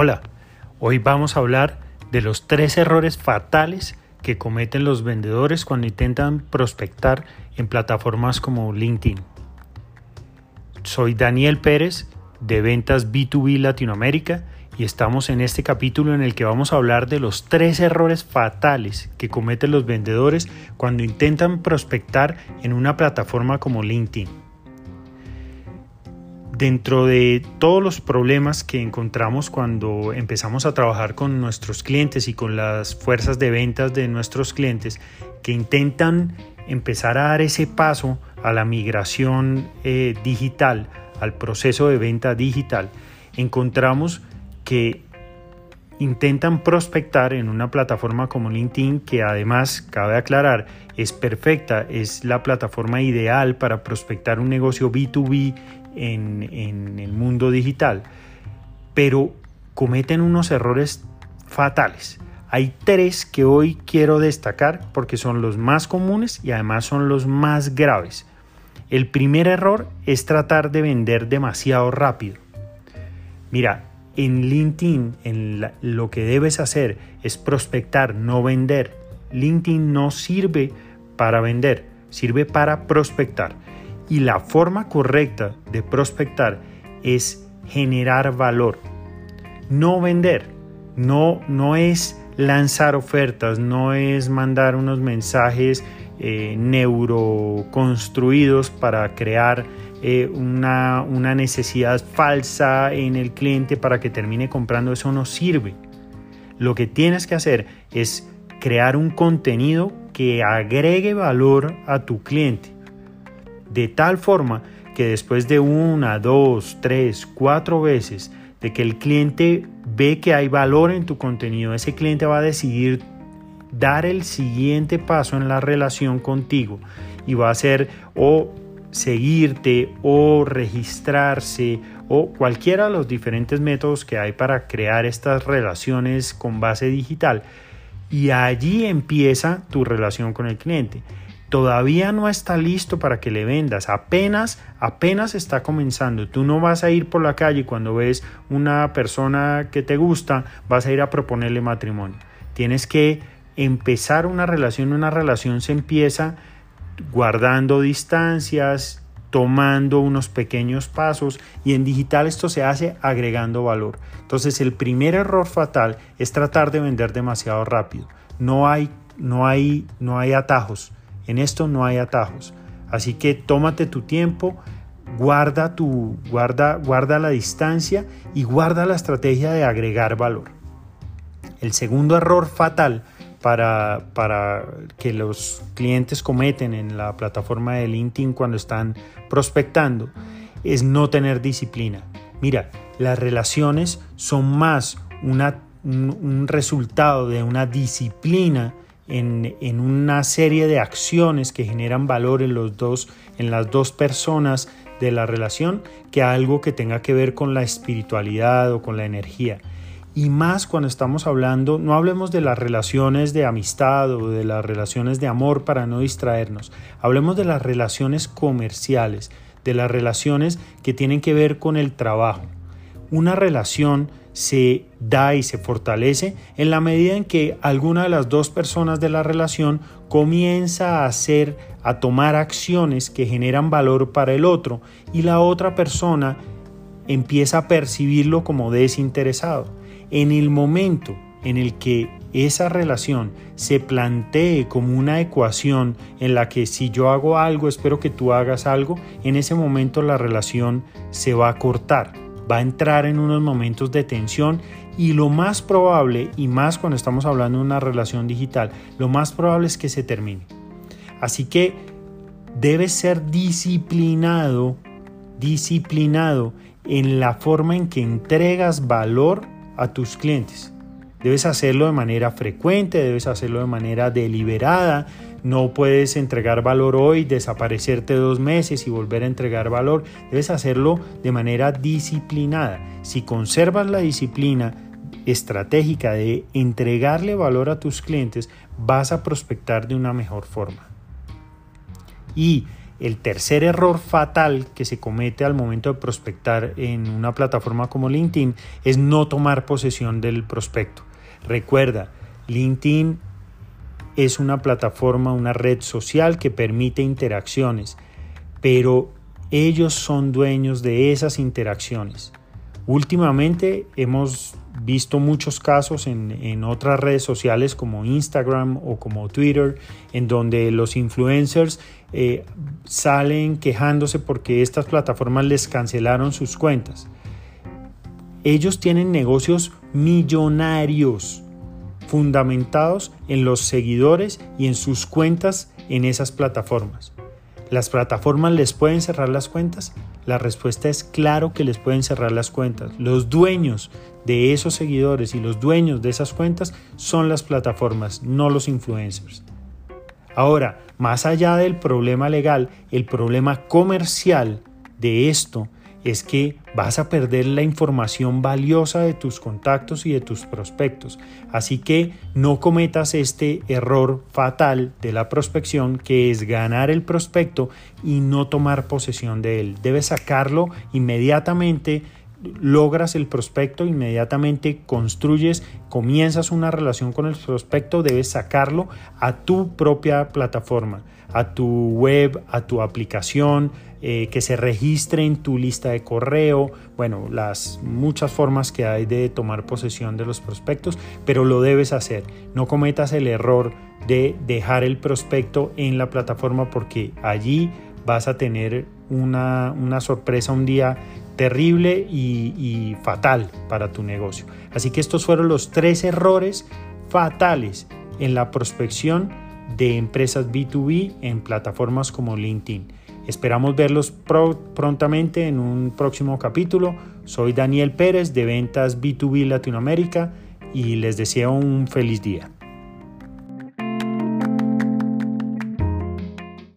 Hola, hoy vamos a hablar de los tres errores fatales que cometen los vendedores cuando intentan prospectar en plataformas como LinkedIn. Soy Daniel Pérez de Ventas B2B Latinoamérica y estamos en este capítulo en el que vamos a hablar de los tres errores fatales que cometen los vendedores cuando intentan prospectar en una plataforma como LinkedIn. Dentro de todos los problemas que encontramos cuando empezamos a trabajar con nuestros clientes y con las fuerzas de ventas de nuestros clientes que intentan empezar a dar ese paso a la migración eh, digital, al proceso de venta digital, encontramos que intentan prospectar en una plataforma como LinkedIn que además, cabe aclarar, es perfecta, es la plataforma ideal para prospectar un negocio B2B en, el mundo digital, pero cometen unos errores fatales. Hay tres que hoy quiero destacar porque son los más comunes y además son los más graves. El primer error es tratar de vender demasiado rápido. Mira, en LinkedIn en lo que debes hacer es prospectar, no vender. LinkedIn no sirve para vender, sirve para prospectar. Y la forma correcta de prospectar es generar valor, no vender. No, no es lanzar ofertas, no es mandar unos mensajes eh, neuroconstruidos para crear eh, una, una necesidad falsa en el cliente para que termine comprando. Eso no sirve. Lo que tienes que hacer es crear un contenido que agregue valor a tu cliente de tal forma que después de una, dos, tres, cuatro veces de que el cliente ve que hay valor en tu contenido, ese cliente va a decidir dar el siguiente paso en la relación contigo y va a ser o seguirte o registrarse o cualquiera de los diferentes métodos que hay para crear estas relaciones con base digital. Y allí empieza tu relación con el cliente todavía no está listo para que le vendas, apenas, apenas está comenzando. Tú no vas a ir por la calle cuando ves una persona que te gusta, vas a ir a proponerle matrimonio. Tienes que empezar una relación, una relación se empieza guardando distancias, tomando unos pequeños pasos y en digital esto se hace agregando valor. Entonces el primer error fatal es tratar de vender demasiado rápido. No hay, no hay, no hay atajos en esto no hay atajos. Así que tómate tu tiempo, guarda, tu, guarda, guarda la distancia y guarda la estrategia de agregar valor. El segundo error fatal para, para, que los clientes cometen en la plataforma de LinkedIn cuando están prospectando es no tener disciplina. Mira, las relaciones son más una, un resultado de una disciplina en, una serie de acciones que generan valor en, los dos, en las dos personas de la relación que algo que tenga que ver con la espiritualidad o con la energía. Y más cuando estamos hablando, no hablemos de las relaciones de amistad o de las relaciones de amor para no distraernos, hablemos de las relaciones comerciales, de las relaciones que tienen que ver con el trabajo. Una relación se da y se fortalece en la medida en que alguna de las dos personas de la relación comienza a hacer, a tomar acciones que generan valor para el otro y la otra persona empieza a percibirlo como desinteresado. En el momento en el que esa relación se plantee como una ecuación en la que si yo hago algo espero que tú hagas algo, en ese momento la relación se va a cortar va a entrar en unos momentos de tensión y lo más probable, y más cuando estamos hablando de una relación digital, lo más probable es que se termine. Así que debes ser disciplinado, disciplinado en la forma en que entregas valor a tus clientes. Debes hacerlo de manera frecuente, debes hacerlo de manera deliberada, no puedes entregar valor hoy, desaparecerte dos meses y volver a entregar valor. Debes hacerlo de manera disciplinada. Si conservas la disciplina estratégica de entregarle valor a tus clientes, vas a prospectar de una mejor forma. Y el tercer error fatal que se comete al momento de prospectar en una plataforma como LinkedIn es no tomar posesión del prospecto. Recuerda, LinkedIn es una plataforma, una red social que permite interacciones, pero ellos son dueños de esas interacciones. Últimamente hemos visto muchos casos en, otras redes sociales como Instagram o como Twitter, en donde los influencers eh, salen quejándose porque estas plataformas les cancelaron sus cuentas. Ellos tienen negocios millonarios fundamentados en los seguidores y en sus cuentas en esas plataformas. ¿Las plataformas les pueden cerrar las cuentas? La respuesta es claro que les pueden cerrar las cuentas. Los dueños de esos seguidores y los dueños de esas cuentas son las plataformas, no los influencers. Ahora, más allá del problema legal, el problema comercial de esto es que vas a perder la información valiosa de tus contactos y de tus prospectos. Así que no cometas este error fatal de la prospección que es ganar el prospecto y no tomar posesión de él. Debes sacarlo inmediatamente logras el prospecto, inmediatamente construyes, comienzas una relación con el prospecto, debes sacarlo a tu propia plataforma, a tu web, a tu aplicación, eh, que se registre en tu lista de correo, bueno, las muchas formas que hay de tomar posesión de los prospectos, pero lo debes hacer. No cometas el error de dejar el prospecto en la plataforma porque allí vas a tener una, sorpresa un día terrible y, y fatal para tu negocio. Así que estos fueron los tres errores fatales en la prospección de empresas B2B en plataformas como LinkedIn. Esperamos verlos prontamente en un próximo capítulo. Soy Daniel Pérez de Ventas B2B Latinoamérica y les deseo un feliz día.